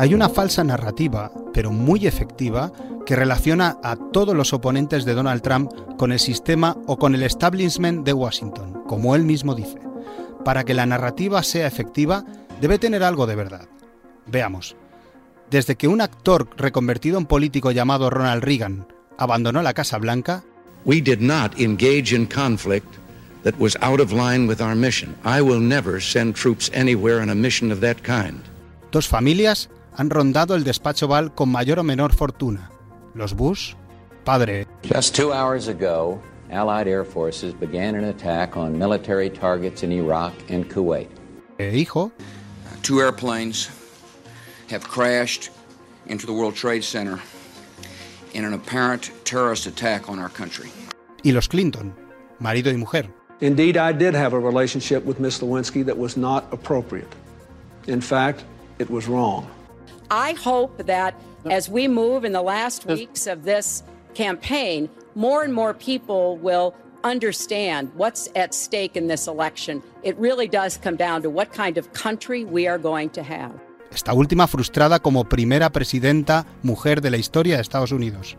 Hay una falsa narrativa, pero muy efectiva, que relaciona a todos los oponentes de Donald Trump con el sistema o con el establishment de Washington, como él mismo dice. Para que la narrativa sea efectiva, debe tener algo de verdad. Veamos. Desde que un actor reconvertido en político llamado Ronald Reagan abandonó la Casa Blanca, We did not engage in conflict that was out of line with our mission. I will never send troops anywhere on a mission of that kind. Dos familias han rondado el despacho Val con mayor o menor fortuna. Los Bush, padre. Just two hours ago, Allied air forces began an attack on military targets in Iraq and Kuwait. E hijo. Two airplanes have crashed into the World Trade Center in an apparent terrorist attack on our country. Y los Clinton, marido y mujer. Indeed, I did have a relationship with Miss Lewinsky that was not appropriate. In fact, it was wrong. I hope that as we move in the last weeks of this campaign, more and more people will understand what's at stake in this election. It really does come down to what kind of country we are going to have. esta última frustrada como primera presidenta mujer de la historia de Estados Unidos.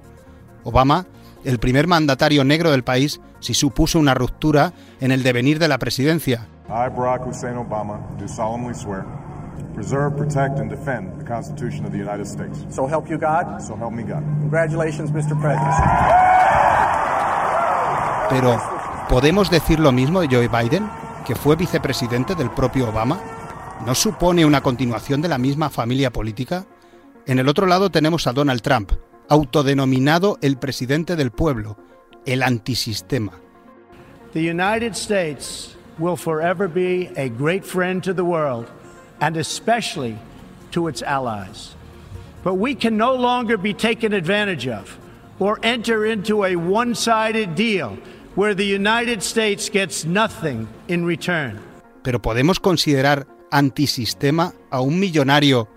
Obama, el primer mandatario negro del país, sí supuso una ruptura en el devenir de la presidencia. I, Barack Hussein Obama, do solemnly swear preserve, protect and defend the Constitution of the United States. So help you God. So help me God. Congratulations, Mr. President. Pero, ¿podemos decir lo mismo de Joe Biden, que fue vicepresidente del propio Obama? ¿No supone una continuación de la misma familia política? En el otro lado tenemos a Donald Trump, autodenominado el presidente del pueblo, el antisistema. The United States will forever be a great friend to the world and especially to its allies. But we can no longer be taken advantage of or enter into a one sided deal where the United States gets nothing in return. Pero podemos considerar antisistema a un millonario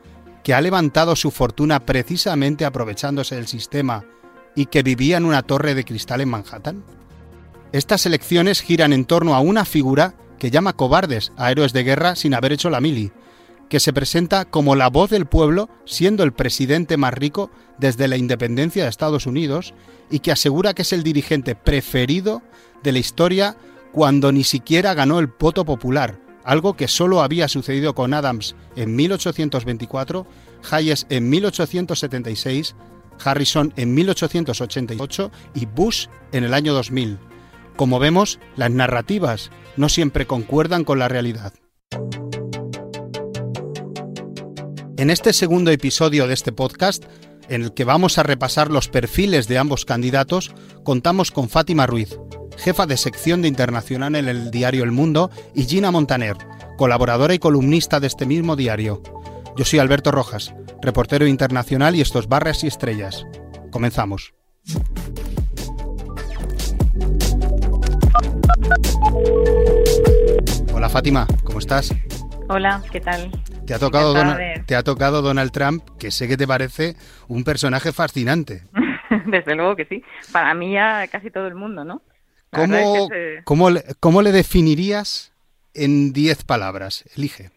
que ha levantado su fortuna precisamente aprovechándose del sistema y que vivía en una torre de cristal en Manhattan? Estas elecciones giran en torno a una figura que llama cobardes a héroes de guerra sin haber hecho la mili, que se presenta como la voz del pueblo siendo el presidente más rico desde la independencia de Estados Unidos y que asegura que es el dirigente preferido de la historia cuando ni siquiera ganó el voto popular, algo que solo había sucedido con Adams en 1824, Hayes en 1876, Harrison en 1888 y Bush en el año 2000. Como vemos, las narrativas no siempre concuerdan con la realidad. En este segundo episodio de este podcast, en el que vamos a repasar los perfiles de ambos candidatos, contamos con Fátima Ruiz, jefa de sección de internacional en el diario El Mundo, y Gina Montaner, colaboradora y columnista de este mismo diario. Yo soy Alberto Rojas, reportero internacional y estos barras y estrellas. Comenzamos. Hola Fátima, ¿cómo estás? Hola, ¿qué tal? Te ha, tocado Donald, te ha tocado Donald Trump, que sé que te parece un personaje fascinante. Desde luego que sí. Para mí ya casi todo el mundo, ¿no? ¿Cómo, se... ¿cómo, le, ¿Cómo, le, definirías en 10 palabras? Elige.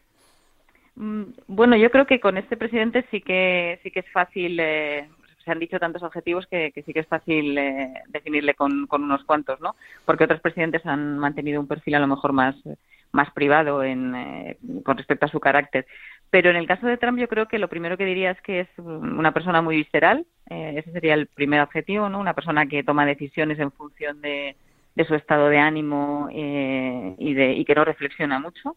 Bueno, yo creo que con este presidente sí que sí que es fácil. Eh, se han dicho tantos objetivos que, que sí que es fácil eh, definirle con, con, unos cuantos, ¿no? Porque otros presidentes han mantenido un perfil a lo mejor más más privado en, eh, con respecto a su carácter. Pero en el caso de Trump yo creo que lo primero que diría es que es una persona muy visceral, eh, ese sería el primer objetivo, ¿no? Una persona que toma decisiones en función de, de su estado de ánimo eh, y, de, y que no reflexiona mucho.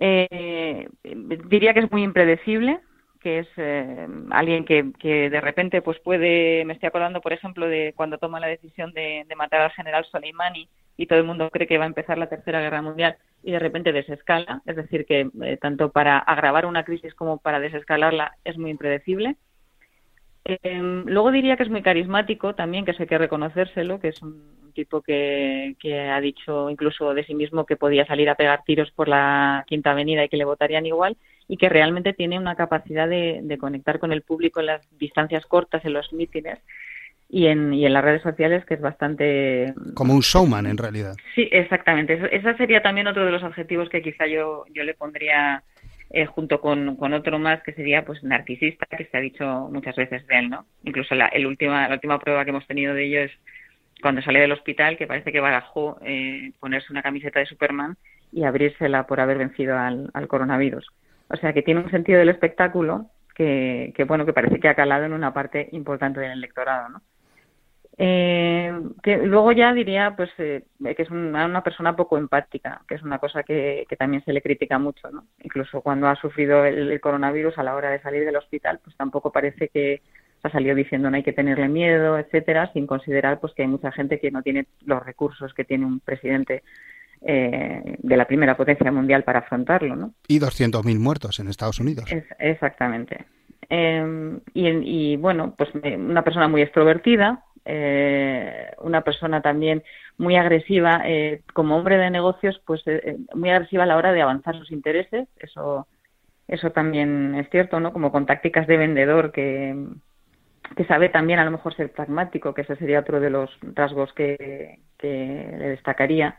Eh, diría que es muy impredecible, que es eh, alguien que, de repente pues puede, me estoy acordando por ejemplo de cuando toma la decisión de, matar al general Soleimani y todo el mundo cree que va a empezar la tercera guerra mundial y de repente desescala, es decir, que eh, tanto para agravar una crisis como para desescalarla es muy impredecible. Eh, luego diría que es muy carismático también, que eso hay que reconocérselo, que es un tipo que, que, ha dicho incluso de sí mismo que podía salir a pegar tiros por la Quinta Avenida y que le votarían igual, y que realmente tiene una capacidad de, de conectar con el público en las distancias cortas, en los mítines, y en, y en las redes sociales, que es bastante... Como un showman, en realidad. Sí, exactamente. Ese sería también otro de los objetivos que quizá yo, yo le pondría eh, junto con, con, otro más que sería pues narcisista, que se ha dicho muchas veces de él, ¿no? Incluso la, el última, la última prueba que hemos tenido de ello es cuando sale del hospital, que parece que barajó eh, ponerse una camiseta de Superman y abrírsela por haber vencido al, al, coronavirus. O sea que tiene un sentido del espectáculo que, que, bueno, que parece que ha calado en una parte importante del electorado, ¿no? Eh, que luego ya diría pues eh, que es una, una, persona poco empática, que es una cosa que, que, también se le critica mucho, ¿no? Incluso cuando ha sufrido el, el, coronavirus a la hora de salir del hospital, pues tampoco parece que ha salido diciendo no hay que tenerle miedo, etcétera, sin considerar pues que hay mucha gente que no tiene los recursos que tiene un presidente eh, de la primera potencia mundial para afrontarlo, ¿no? Y 200.000 muertos en Estados Unidos. Es, exactamente. Eh, y, y, bueno, pues una persona muy extrovertida, eh, una persona también muy agresiva eh, como hombre de negocios pues eh, muy agresiva a la hora de avanzar sus intereses eso eso también es cierto no como con tácticas de vendedor que que sabe también a lo mejor ser pragmático que ese sería otro de los rasgos que, que le destacaría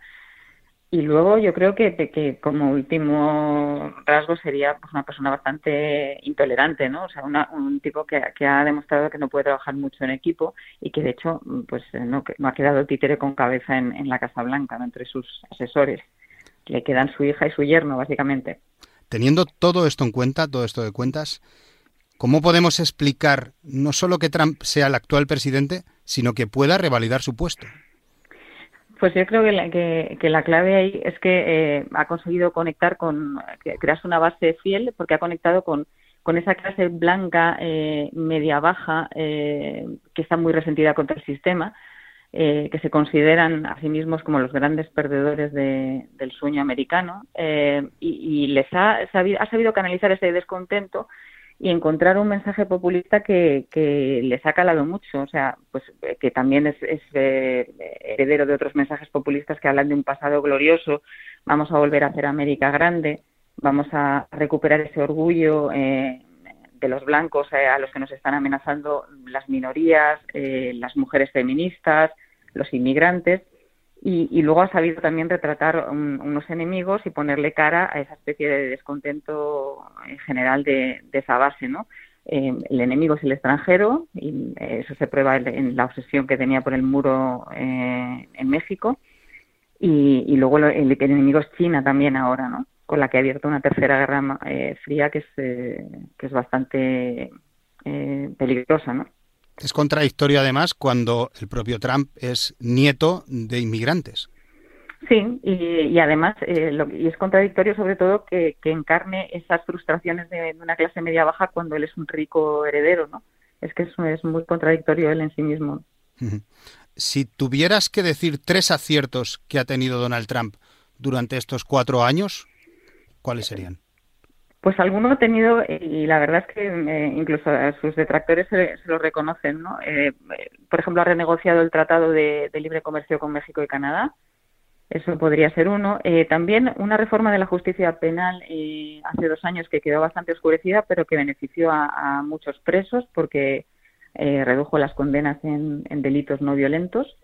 y luego yo creo que, que como último rasgo sería pues, una persona bastante intolerante, ¿no? O sea, una, un tipo que, que, ha demostrado que no puede trabajar mucho en equipo y que de hecho pues no, no ha quedado títere con cabeza en, la Casa Blanca, entre sus asesores. Le quedan su hija y su yerno, básicamente. Teniendo todo esto en cuenta, todo esto de cuentas, ¿cómo podemos explicar no solo que Trump sea el actual presidente, sino que pueda revalidar su puesto? Pues yo creo que la, que, la clave ahí es que eh, ha conseguido conectar con, crearse una base fiel, porque ha conectado con, con esa clase blanca eh, media baja eh, que está muy resentida contra el sistema, eh, que se consideran a sí mismos como los grandes perdedores de, del sueño americano eh, y, y, les ha sabido, ha sabido canalizar ese descontento y encontrar un mensaje populista que, que les ha calado mucho, o sea, pues que también es, es eh, heredero de otros mensajes populistas que hablan de un pasado glorioso, vamos a volver a hacer América grande, vamos a recuperar ese orgullo eh, de los blancos eh, a los que nos están amenazando las minorías, eh, las mujeres feministas, los inmigrantes, y, luego ha sabido también retratar un, unos enemigos y ponerle cara a esa especie de descontento en general de, de esa base, ¿no? Eh, el enemigo es el extranjero y eso se prueba en, la obsesión que tenía por el muro eh, en México y, y luego el, el, enemigo es China también ahora, ¿no? Con la que ha abierto una tercera guerra eh, fría que es eh, que es bastante eh, peligrosa, ¿no? Es contradictorio además cuando el propio Trump es nieto de inmigrantes. Sí, y, y además eh, lo, y es contradictorio sobre todo que, que encarne esas frustraciones de, de, una clase media baja cuando él es un rico heredero, ¿no? Es que es, es muy contradictorio él en sí mismo. Si tuvieras que decir tres aciertos que ha tenido Donald Trump durante estos cuatro años, ¿cuáles serían? Pues alguno ha tenido, y la verdad es que eh, incluso sus detractores se, lo reconocen, ¿no? Eh, por ejemplo, ha renegociado el Tratado de, Libre Comercio con México y Canadá. Eso podría ser uno. Eh, también una reforma de la justicia penal eh, hace dos años que quedó bastante oscurecida, pero que benefició a, muchos presos porque redujo las condenas en, en delitos no violentos.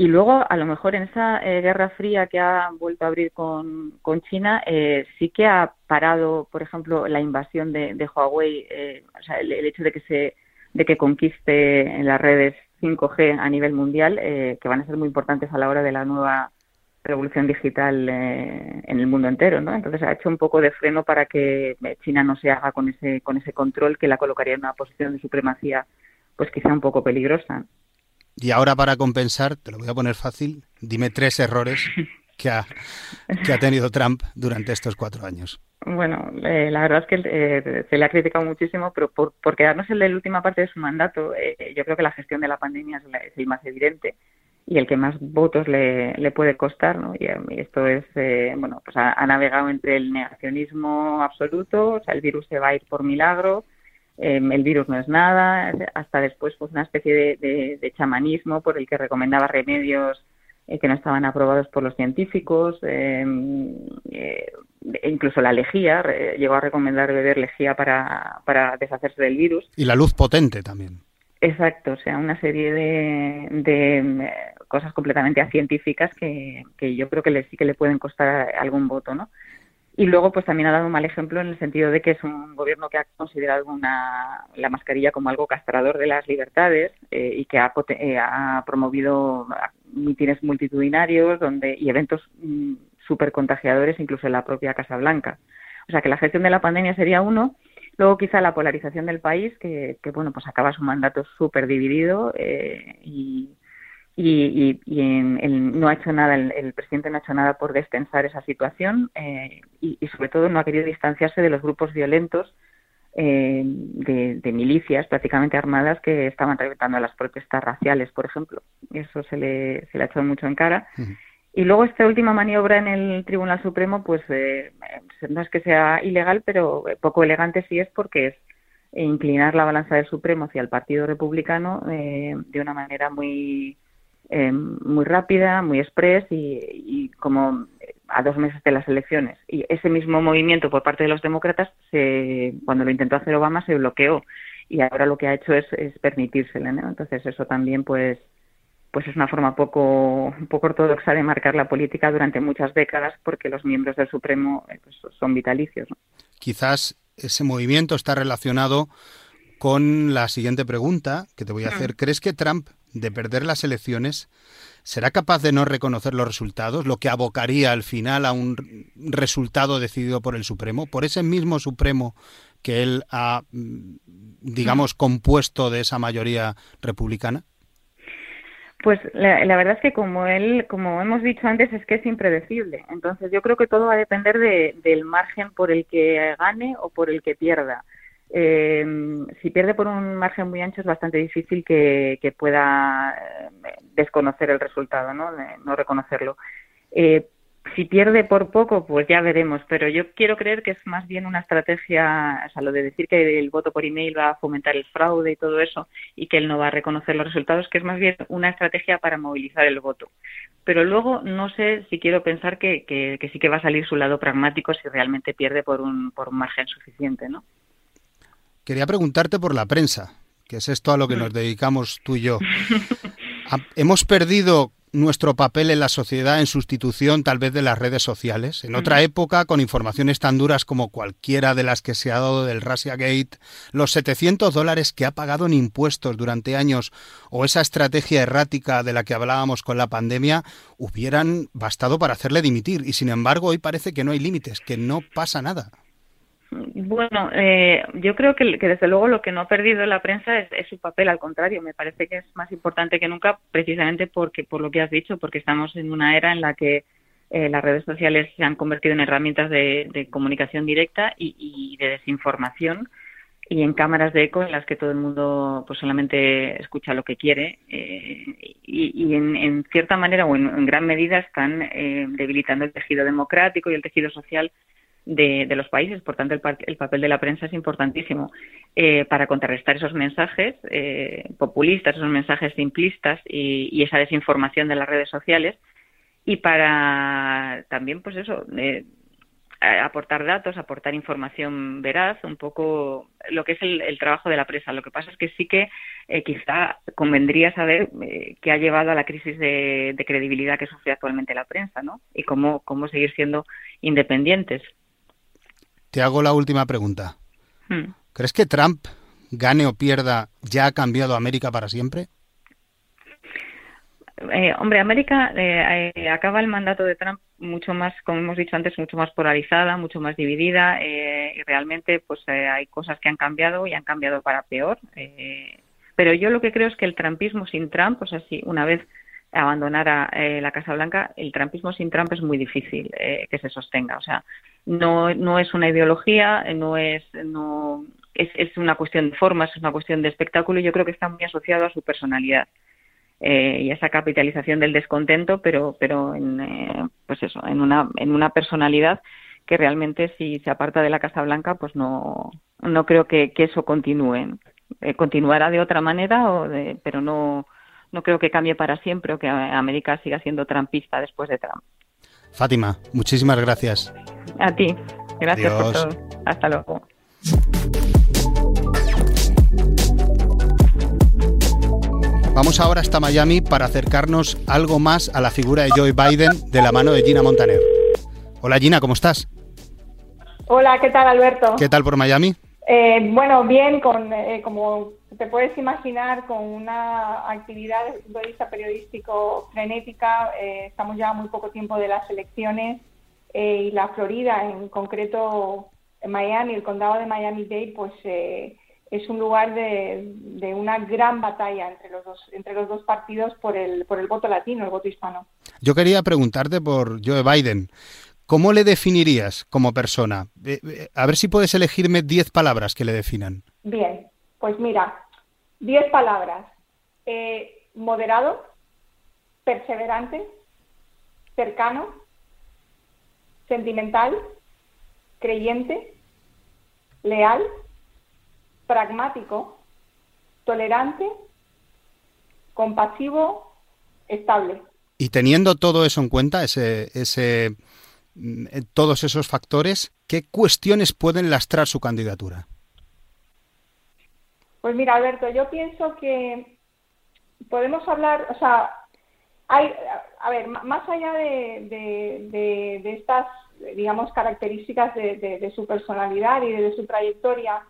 Y luego, a lo mejor en esa eh, guerra fría que ha vuelto a abrir con, China, eh, sí que ha parado, por ejemplo, la invasión de, de Huawei, eh, o sea, el, el, hecho de que se de que conquiste en las redes 5G a nivel mundial, eh, que van a ser muy importantes a la hora de la nueva revolución digital eh, en el mundo entero, ¿no? Entonces ha hecho un poco de freno para que China no se haga con ese con ese control que la colocaría en una posición de supremacía, pues quizá un poco peligrosa. Y ahora para compensar, te lo voy a poner fácil, dime tres errores que ha, que ha tenido Trump durante estos cuatro años. Bueno, eh, la verdad es que eh, se le ha criticado muchísimo, pero por, por quedarnos en la última parte de su mandato, eh, yo creo que la gestión de la pandemia es, la, es, el más evidente y el que más votos le, le puede costar, ¿no? Y, esto es, eh, bueno, pues ha, navegado entre el negacionismo absoluto, o sea, el virus se va a ir por milagro, eh, el virus no es nada, hasta después pues una especie de, de, de chamanismo por el que recomendaba remedios eh, que no estaban aprobados por los científicos, eh, eh, incluso la lejía, llegó a recomendar beber lejía para, para deshacerse del virus. Y la luz potente también. Exacto, o sea, una serie de, de cosas completamente científicas que, que yo creo que le, sí que le pueden costar algún voto, ¿no? Y luego, pues también ha dado un mal ejemplo en el sentido de que es un gobierno que ha considerado una, la mascarilla como algo castrador de las libertades eh, y que ha, eh, ha promovido mítines multitudinarios donde, y eventos mm, súper contagiadores, incluso en la propia Casa Blanca. O sea que la gestión de la pandemia sería uno. Luego quizá la polarización del país, que, que bueno, pues acaba su mandato súper dividido eh, y, y, y, no ha hecho nada, el, presidente no ha hecho nada por destensar esa situación eh, y, sobre todo no ha querido distanciarse de los grupos violentos eh, de, milicias prácticamente armadas que estaban reventando las protestas raciales, por ejemplo. Eso se le, se le ha echado mucho en cara. Y luego esta última maniobra en el Tribunal Supremo, pues eh, no es que sea ilegal, pero poco elegante sí es porque es inclinar la balanza del Supremo hacia el Partido Republicano de una manera muy eh, muy rápida, muy express y, como a dos meses de las elecciones. Y ese mismo movimiento por parte de los demócratas, se, cuando lo intentó hacer Obama, se bloqueó y ahora lo que ha hecho es, es permitírselo. Entonces eso también pues pues es una forma poco, poco ortodoxa de marcar la política durante muchas décadas porque los miembros del Supremo eh, pues, son vitalicios. Quizás ese movimiento está relacionado con la siguiente pregunta que te voy a hacer. ¿Crees que Trump de perder las elecciones, ¿será capaz de no reconocer los resultados, lo que abocaría al final a un resultado decidido por el Supremo, por ese mismo Supremo que él ha, mm, digamos, compuesto de esa mayoría republicana? Pues la, verdad es que como él, como hemos dicho antes, es que es impredecible. Entonces yo creo que todo va a depender del margen por el que gane o por el que pierda. Eh, si pierde por un margen muy ancho es bastante difícil que, pueda eh, desconocer el resultado, no, no reconocerlo. Eh, si pierde por poco, pues ya veremos, pero yo quiero creer que es más bien una estrategia, o sea, lo de decir que el voto por email va a fomentar el fraude y todo eso y que él no va a reconocer los resultados, que es más bien una estrategia para movilizar el voto. Pero luego no sé si quiero pensar que, que, sí que va a salir su lado pragmático si realmente pierde por un, por un margen suficiente, ¿no? Quería preguntarte por la prensa, que es esto a lo que nos dedicamos tú y yo. Hemos perdido nuestro papel en la sociedad en sustitución tal vez de las redes sociales. En otra época, con informaciones tan duras como cualquiera de las que se ha dado del Russia Gate, los 700 dólares que ha pagado en impuestos durante años o esa estrategia errática de la que hablábamos con la pandemia hubieran bastado para hacerle dimitir. Y sin embargo, hoy parece que no hay límites, que no pasa nada. Bueno, eh, yo creo que, desde luego lo que no ha perdido la prensa es, su papel, al contrario, me parece que es más importante que nunca, precisamente porque por lo que has dicho, porque estamos en una era en la que eh, las redes sociales se han convertido en herramientas de, comunicación directa y, de desinformación y en cámaras de eco en las que todo el mundo pues solamente escucha lo que quiere eh, y, en, cierta manera o en, gran medida están debilitando el tejido democrático y el tejido social de, los países. Por tanto, el, papel de la prensa es importantísimo eh, para contrarrestar esos mensajes eh, populistas, esos mensajes simplistas y, esa desinformación de las redes sociales y para también, pues eso, eh, aportar datos, aportar información veraz, un poco lo que es el, trabajo de la prensa. Lo que pasa es que sí que quizá convendría saber qué ha llevado a la crisis de, credibilidad que sufre actualmente la prensa, ¿no? Y cómo, cómo seguir siendo independientes. Te hago la última pregunta. Hmm. ¿Crees que Trump, gane o pierda, ya ha cambiado América para siempre? Eh, hombre, América eh, eh, acaba el mandato de Trump mucho más, como hemos dicho antes, mucho más polarizada, mucho más dividida y realmente pues hay cosas que han cambiado y han cambiado para peor. pero yo lo que creo es que el trumpismo sin Trump, o sea, si una vez abandonara la Casa Blanca, el trumpismo sin Trump es muy difícil que se sostenga. O sea, no, no es una ideología, no es, no, es, una cuestión de formas, es una cuestión de espectáculo y yo creo que está muy asociado a su personalidad. Eh, y esa capitalización del descontento, pero, pero en, eh, pues eso, en una, en una personalidad que realmente si se aparta de la Casa Blanca, pues no, no creo que, que eso continúe. Eh, continuará de otra manera, o de, pero no, no creo que cambie para siempre o que América siga siendo trampista después de Trump. Fátima, muchísimas gracias. A ti. Gracias por todo. Hasta luego. Vamos ahora hasta Miami para acercarnos algo más a la figura de Joe Biden de la mano de Gina Montaner. Hola Gina, ¿cómo estás? Hola, ¿qué tal, Alberto? ¿Qué tal por Miami? Eh, bueno, bien, con, eh, como te puedes imaginar, con una actividad desde el punto de vista periodístico frenética. Eh, estamos ya muy poco tiempo de las elecciones y la Florida, en concreto Miami, el condado de Miami-Dade, pues es un lugar de, de, una gran batalla entre los dos entre los dos partidos por el por el voto latino, el voto hispano. Yo quería preguntarte por Joe Biden. ¿Cómo le definirías como persona? Eh, eh, a ver si puedes elegirme 10 palabras que le definan. Bien, pues mira, 10 palabras. Eh, moderado, perseverante, cercano, sentimental, creyente, leal, pragmático, tolerante, compasivo, estable. Y teniendo todo eso en cuenta, ese, ese Mm, todos esos factores, ¿qué cuestiones pueden lastrar su candidatura? Pues mira, Alberto, yo pienso que podemos hablar, o sea, hay, a ver, más allá de, estas, digamos, características de, su personalidad y de, su trayectoria,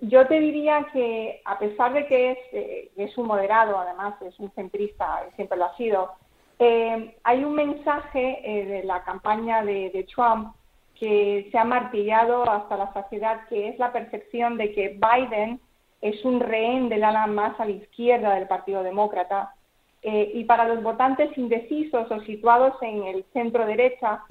yo te diría que a pesar de que es, eh, es un moderado, además es un centrista, siempre lo ha sido, eh, hay un mensaje eh, de la campaña de, Trump que se ha martillado hasta la saciedad, que es la percepción de que Biden es un rehén del ala más a la izquierda del Partido Demócrata. Eh, y para los votantes indecisos o situados en el centro derecha,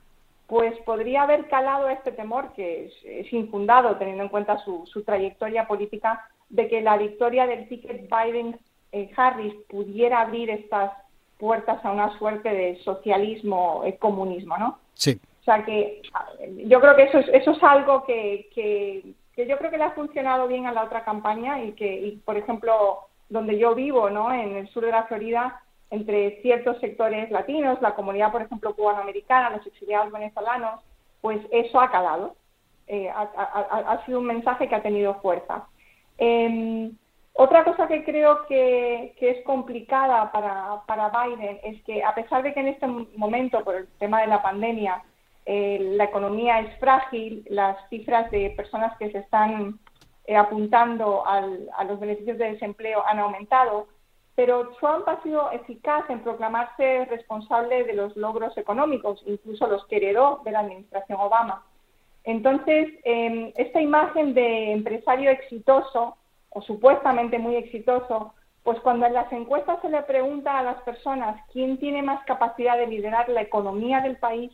pues podría haber calado este temor, que es, infundado teniendo en cuenta su, su, trayectoria política, de que la victoria del ticket Biden-Harris pudiera abrir estas puertas a una suerte de socialismo, eh, comunismo, ¿no? Sí. O sea que yo creo que eso es, eso es algo que, que, yo creo que le ha funcionado bien a la otra campaña y que, por ejemplo, donde yo vivo, ¿no? En el sur de la Florida, entre ciertos sectores latinos, la comunidad, por ejemplo, cubanoamericana, los exiliados venezolanos, pues eso ha calado. Eh, ha, ha, sido un mensaje que ha tenido fuerza. Eh, otra cosa que creo que, es complicada para, Biden es que a pesar de que en este momento, por el tema de la pandemia, eh, la economía es frágil, las cifras de personas que se están eh, apuntando a los beneficios de desempleo han aumentado, pero Trump ha sido eficaz en proclamarse responsable de los logros económicos, incluso los que heredó de la administración Obama. Entonces, em, esta imagen de empresario exitoso o supuestamente muy exitoso, pues cuando en las encuestas se le pregunta a las personas quién tiene más capacidad de liderar la economía del país,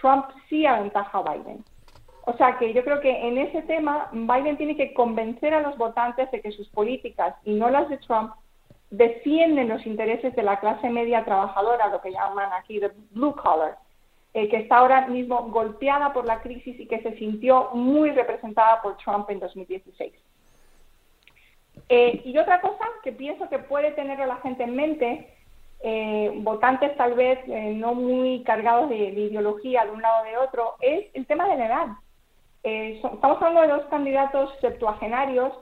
Trump sí aventaja a Biden. O sea que yo creo que en ese tema Biden tiene que convencer a los votantes de que sus políticas y no las de Trump defienden los intereses de la clase media trabajadora, lo que llaman aquí de blue collar, eh, que está ahora mismo golpeada por la crisis y que se sintió muy representada por Trump en 2016. Eh, y otra cosa que pienso que puede tener la gente en mente, eh, votantes tal vez eh, no muy cargados de, ideología de un lado o de otro, es el tema de la edad. estamos hablando de dos candidatos septuagenarios.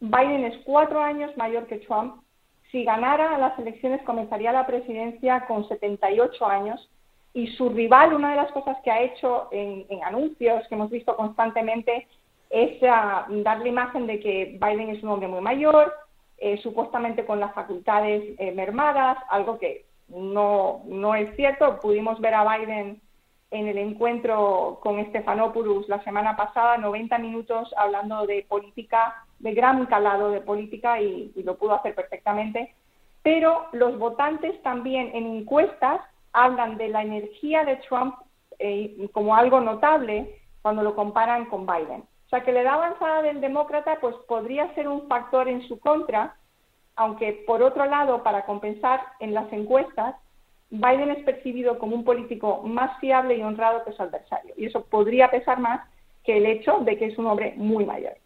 Biden es cuatro años mayor que Trump. Si ganara las elecciones comenzaría la presidencia con 78 años y su rival, una de las cosas que ha hecho en, en anuncios que hemos visto constantemente, es dar la imagen de que Biden es un hombre muy mayor, eh, supuestamente con las facultades eh, mermadas, algo que no, no es cierto. Pudimos ver a Biden en el encuentro con Stephanopoulos la semana pasada, 90 minutos hablando de política, de gran calado de política y, lo pudo hacer perfectamente. Pero los votantes también en encuestas hablan de la energía de Trump eh, como algo notable cuando lo comparan con Biden que la edad avanzada del demócrata pues podría ser un factor en su contra, aunque por otro lado, para compensar en las encuestas, Biden es percibido como un político más fiable y honrado que su adversario. Y eso podría pesar más que el hecho de que es un hombre muy mayor.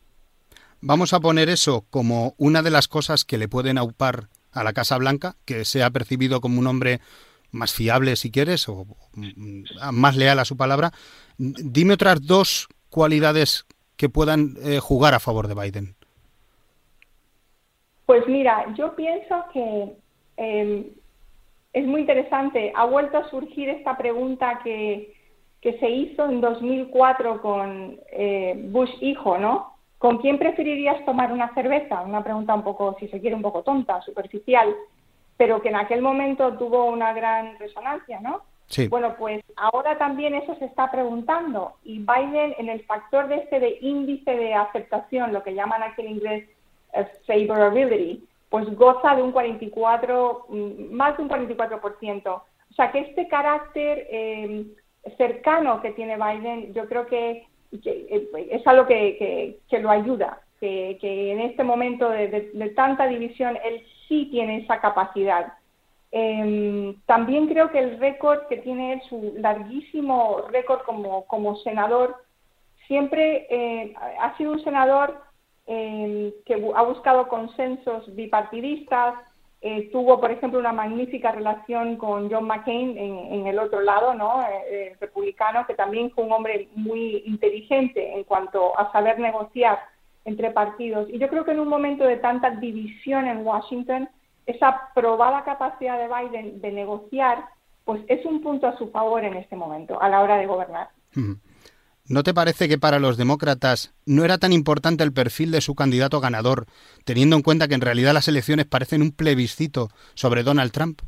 Vamos a poner eso como una de las cosas que le pueden aupar a la Casa Blanca, que sea percibido como un hombre más fiable, si quieres, o mm, más leal a su palabra. Dime otras dos cualidades que puedan eh, jugar a favor de Biden? Pues mira, yo pienso que em, es muy interesante. Ha vuelto a surgir esta pregunta que, que se hizo en 2004 con eh, Bush hijo, ¿no? ¿Con quién preferirías tomar una cerveza? Una pregunta un poco, si se quiere, un poco tonta, superficial, pero que en aquel momento tuvo una gran resonancia, ¿no? Bueno, pues ahora también eso se está preguntando y Biden en el factor de este de índice de aceptación, lo que llaman aquí en inglés eh, favorability, pues goza de un 44, mm, más de un 44%. O sea que este carácter eh, cercano que tiene Biden, yo creo que, eh, es algo que, lo ayuda, que, en este momento de, tanta división él sí tiene esa capacidad. Em, también creo que el récord que tiene su larguísimo récord como, como senador, siempre eh, ha sido un senador em, que ha buscado consensos bipartidistas, eh, tuvo, por ejemplo, una magnífica relación con John McCain en, el otro lado, ¿no? Eh, republicano, que también fue un hombre muy inteligente en cuanto a saber negociar entre partidos. Y yo creo que en un momento de tanta división en Washington, esa probada capacidad de Biden de negociar, pues es un punto a su favor en este momento, a la hora de gobernar. ¿No te parece que para los demócratas no era tan importante el perfil de su candidato ganador, teniendo en cuenta que en realidad las elecciones parecen un plebiscito sobre Donald Trump?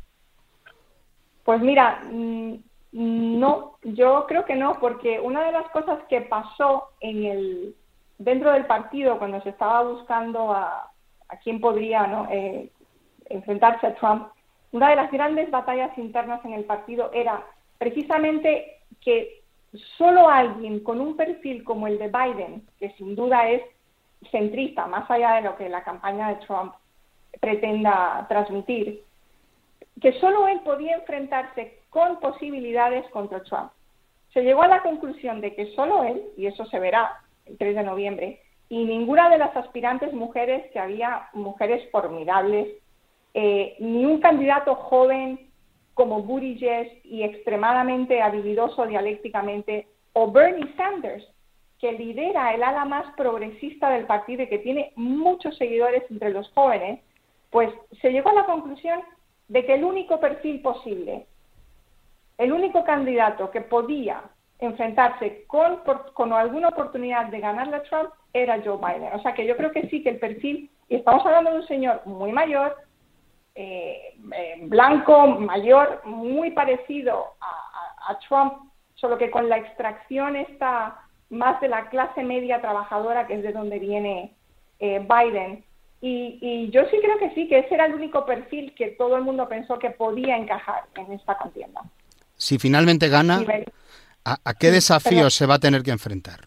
Pues mira, mm, no, yo creo que no, porque una de las cosas que pasó en el dentro del partido cuando se estaba buscando a, a quién podría ¿no? Eh, enfrentarse a Trump, una de las grandes batallas internas en el partido era precisamente que solo alguien con un perfil como el de Biden, que sin duda es centrista, más allá de lo que la campaña de Trump pretenda transmitir, que solo él podía enfrentarse con posibilidades contra Trump. Se llegó a la conclusión de que solo él, y eso se verá el 3 de noviembre, y ninguna de las aspirantes mujeres, que había mujeres formidables, eh, ni un candidato joven como Buttigieg y extremadamente habilidoso dialécticamente, o Bernie Sanders, que lidera el ala más progresista del partido y que tiene muchos seguidores entre los jóvenes, pues se llegó a la conclusión de que el único perfil posible, el único candidato que podía enfrentarse con, con alguna oportunidad de ganarle a Trump era Joe Biden. O sea que yo creo que sí que el perfil, y estamos hablando de un señor muy mayor, eh, eh, blanco, mayor, muy parecido a, Trump, solo que con la extracción está más de la clase media trabajadora, que es de donde viene eh, Biden. Y, yo sí creo que sí, que ese era el único perfil que todo el mundo pensó que podía encajar en esta contienda. Si finalmente gana, ¿a, qué desafíos se va a tener que enfrentar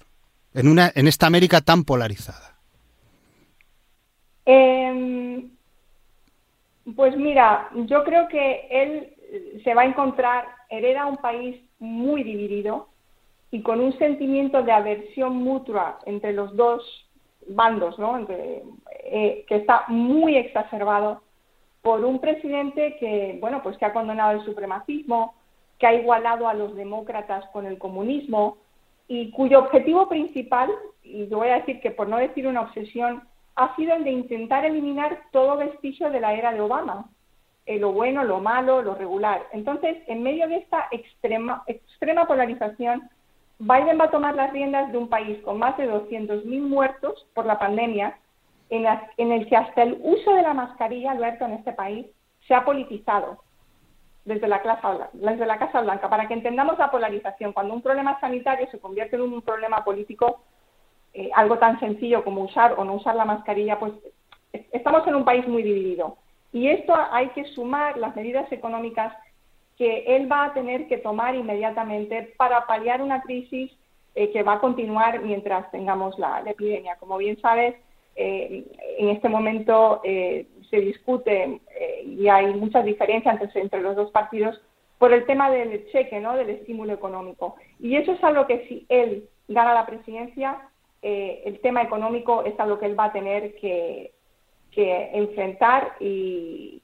en, una, en esta América tan polarizada? Eh, pues mira, yo creo que él se va a encontrar, hereda un país muy dividido y con un sentimiento de aversión mutua entre los dos bandos, ¿no? Eh, que está muy exacerbado por un presidente que, bueno, pues que ha condenado el supremacismo, que ha igualado a los demócratas con el comunismo y cuyo objetivo principal, y yo voy a decir que por no decir una obsesión, ha sido el de intentar eliminar todo vestigio de la era de Obama, eh, lo bueno, lo malo, lo regular. Entonces, en medio de esta extrema, extrema polarización, Biden va a tomar las riendas de un país con más de 200.000 muertos por la pandemia, en, en, el que hasta el uso de la mascarilla, Alberto, en este país, se ha politizado desde la, desde la Casa Blanca, para que entendamos la polarización. Cuando un problema sanitario se convierte en un problema político, eh, algo tan sencillo como usar o no usar la mascarilla, pues estamos en un país muy dividido. Y esto hay que sumar las medidas económicas que él va a tener que tomar inmediatamente para paliar una crisis eh, que va a continuar mientras tengamos la, epidemia. Como bien sabes, eh, en este momento se discute y hay muchas diferencias entre, entre, los dos partidos por el tema del cheque, ¿no? del estímulo económico. Y eso es algo que si él gana la presidencia, eh, el tema económico es algo que él va a tener que, enfrentar y,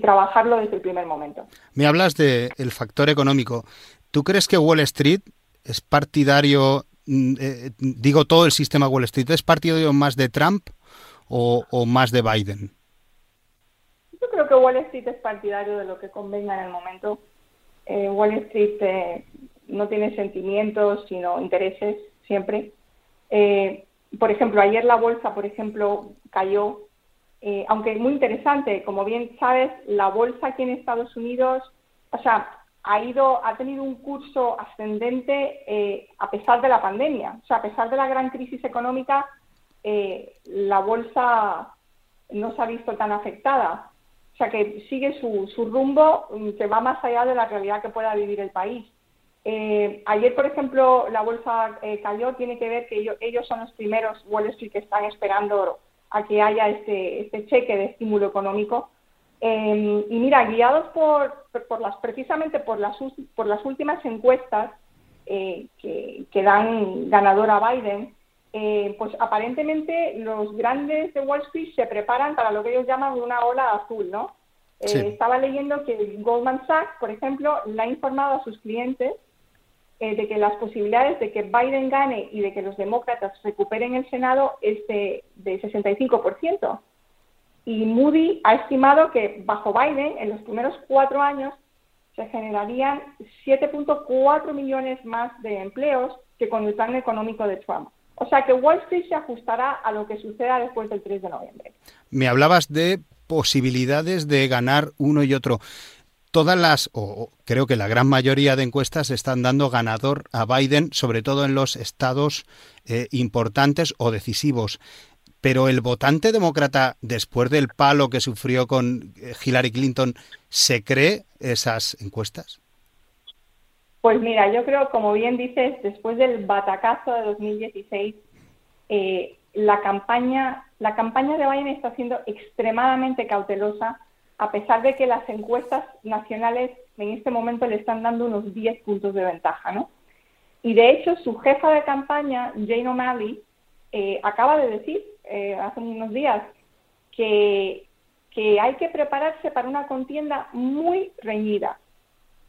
trabajarlo desde el primer momento. Me hablas del factor económico. ¿Tú crees que Wall Street es partidario, mm, eh, digo todo el sistema Wall Street, es partidario más de Trump o, más de Biden? Yo creo que Wall Street es partidario de lo que convenga en el momento. Eh, Wall Street no tiene sentimientos, sino intereses siempre. Eh, por ejemplo, ayer la bolsa, por ejemplo, cayó, eh, aunque muy interesante, como bien sabes, la bolsa aquí en Estados Unidos, o sea, ha ido, ha tenido un curso ascendente eh, a pesar de la pandemia, o sea, a pesar de la gran crisis económica, la bolsa no se ha visto tan afectada. O sea, que sigue su, su rumbo mm, que va más allá de la realidad que pueda vivir el país. Eh, ayer, por ejemplo, la bolsa eh, cayó, tiene que ver que ellos, son los primeros Wall Street que están esperando a que haya este, este cheque de estímulo económico. Em, y mira, guiados por, por las, precisamente por las, por las últimas encuestas eh, que, que, dan ganador a Biden, pues aparentemente los grandes de Wall Street se preparan para lo que ellos llaman una ola azul, ¿no? estaba leyendo que Goldman Sachs, por ejemplo, le ha informado a sus clientes eh, de que las posibilidades de que Biden gane y de que los demócratas recuperen el Senado es de, de 65%. Y Moody ha estimado que bajo Biden, en los primeros cuatro años, se generarían 7.4 millones más de empleos que con el plan económico de Trump. O sea que Wall Street se ajustará a lo que suceda después del 3 de noviembre. Me hablabas de posibilidades de ganar uno y otro todas las, o creo que la gran mayoría de encuestas están dando ganador a Biden, sobre todo en los estados eh, importantes o decisivos. Pero el votante demócrata, después del palo que sufrió con eh, Hillary Clinton, ¿se cree esas encuestas? Pues mira, yo creo, como bien dices, después del batacazo de 2016, eh, la campaña, la campaña de Biden está siendo extremadamente cautelosa a pesar de que las encuestas nacionales en este momento le están dando unos 10 puntos de ventaja, ¿no? Y de hecho, su jefa de campaña, Jane O'Malley, eh, acaba de decir eh, hace unos días que, que hay que prepararse para una contienda muy reñida,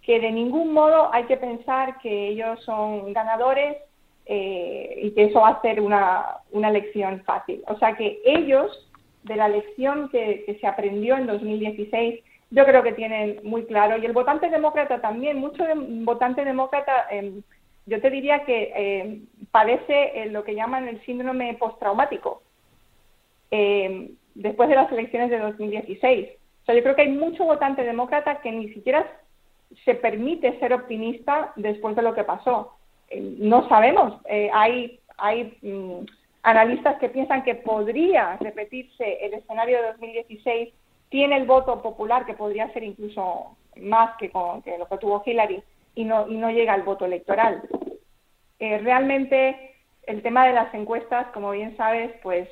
que de ningún modo hay que pensar que ellos son ganadores eh, y que eso va a ser una, una elección fácil. O sea que ellos de la lección que, se aprendió en 2016, yo creo que tienen muy claro. Y el votante demócrata también, mucho votante demócrata, em, yo te diría que em, padece lo que llaman el síndrome postraumático em, después de las elecciones de 2016. O sea, yo creo que hay mucho votante demócrata que ni siquiera se permite ser optimista después de lo que pasó. no sabemos. Eh, hay hay mm, analistas que piensan que podría repetirse el escenario de 2016, tiene el voto popular que podría ser incluso más que, con, lo que tuvo Hillary y no, y no llega al voto electoral. Eh, realmente el tema de las encuestas, como bien sabes, pues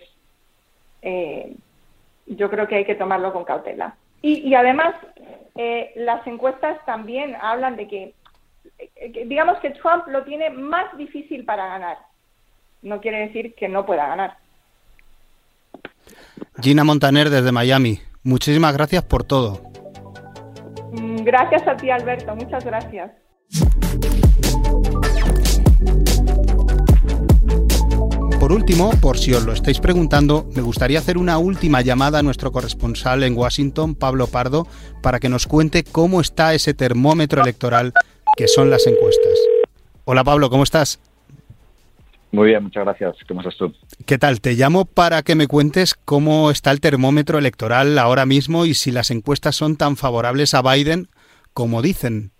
eh, yo creo que hay que tomarlo con cautela. Y, además, eh, las encuestas también hablan de que, digamos que Trump lo tiene más difícil para ganar no quiere decir que no pueda ganar. Gina Montaner desde Miami, muchísimas gracias por todo. Mm, gracias a ti, Alberto, muchas gracias. Por último, por si os lo estáis preguntando, me gustaría hacer una última llamada a nuestro corresponsal en Washington, Pablo Pardo, para que nos cuente cómo está ese termómetro electoral que son las encuestas. Hola Pablo, ¿cómo estás? Muy bien, muchas gracias. ¿Cómo estás tú? ¿Qué tal? Te llamo para que me cuentes cómo está el termómetro electoral ahora mismo y si las encuestas son tan favorables a Biden como dicen.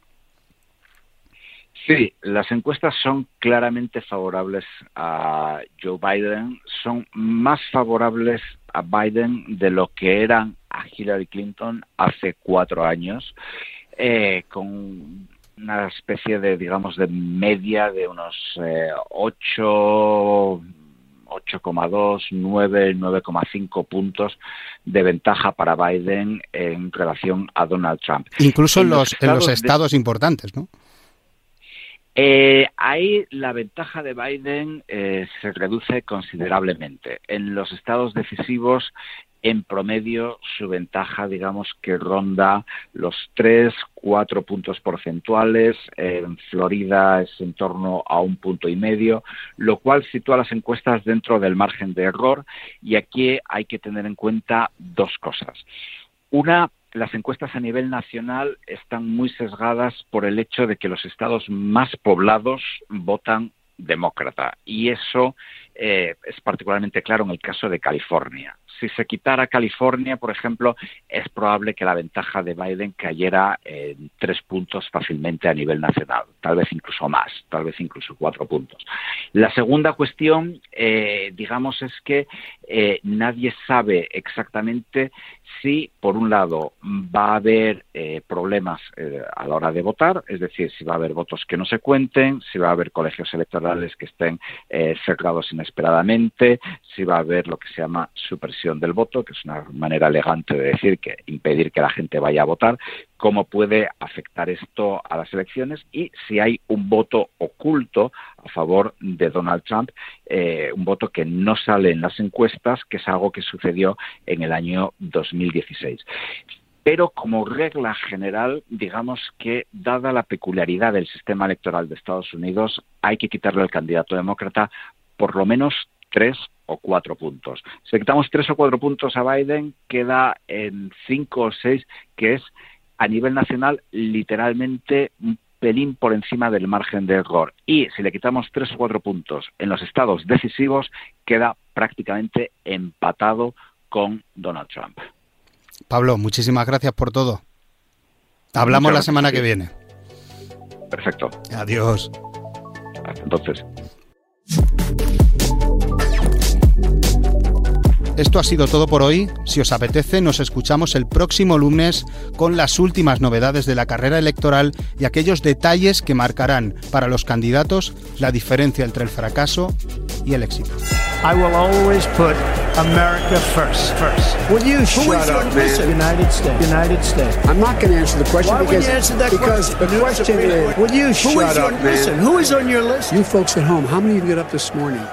Sí, las encuestas son claramente favorables a Joe Biden, son más favorables a Biden de lo que eran a Hillary Clinton hace cuatro años, eh, con una especie de, digamos, de media de unos eh, 8, 8,2, 9, 9,5 puntos de ventaja para Biden en relación a Donald Trump. Incluso en los, en los estados importantes, ¿no? Eh, ahí la ventaja de Biden eh, se reduce considerablemente. En los estados decisivos en promedio su ventaja, digamos que ronda los 3, 4 puntos porcentuales, en Florida es en torno a un punto y medio, lo cual sitúa las encuestas dentro del margen de error y aquí hay que tener en cuenta dos cosas. Una, las encuestas a nivel nacional están muy sesgadas por el hecho de que los estados más poblados votan demócrata y eso eh, es particularmente claro en el caso de California si se quitara California, por ejemplo, es probable que la ventaja de Biden cayera en tres puntos fácilmente a nivel nacional, tal vez incluso más, tal vez incluso cuatro puntos. La segunda cuestión, eh, digamos, es que eh, nadie sabe exactamente si, por un lado, va a haber eh, problemas a la hora de votar, es decir, si va a haber votos que no se cuenten, si va a haber colegios electorales que estén cerrados inesperadamente, si va a haber lo que se llama supresión del voto, que es una manera elegante de decir que impedir que la gente vaya a votar, cómo puede afectar esto a las elecciones y si hay un voto oculto a favor de Donald Trump, eh, un voto que no sale en las encuestas, que es algo que sucedió en el año 2016 pero como regla general, digamos que dada la peculiaridad del sistema electoral de Estados Unidos, hay que quitarle al candidato demócrata por lo menos tres o cuatro puntos. Si quitamos tres o cuatro puntos a Biden, queda en cinco o seis, que es a nivel nacional literalmente un pelín por encima del margen de error. Y si le quitamos tres o cuatro puntos en los estados decisivos, queda prácticamente empatado con Donald Trump. Pablo, muchísimas gracias por todo. Hablamos la semana que viene. Perfecto. Adiós. Hasta entonces. Esto ha sido todo por hoy. Si os apetece, nos escuchamos el próximo lunes con las últimas novedades de la carrera electoral y aquellos detalles que marcarán para los candidatos la diferencia entre el fracaso y el éxito. I will always put America first. First. Will you shut up, man? United States. United States. I'm not going to answer the question Why because, would you answer that because question? the question is, Will you who shut is up, your, man? Listen, who is on your list? You folks at home, how many of you got up this morning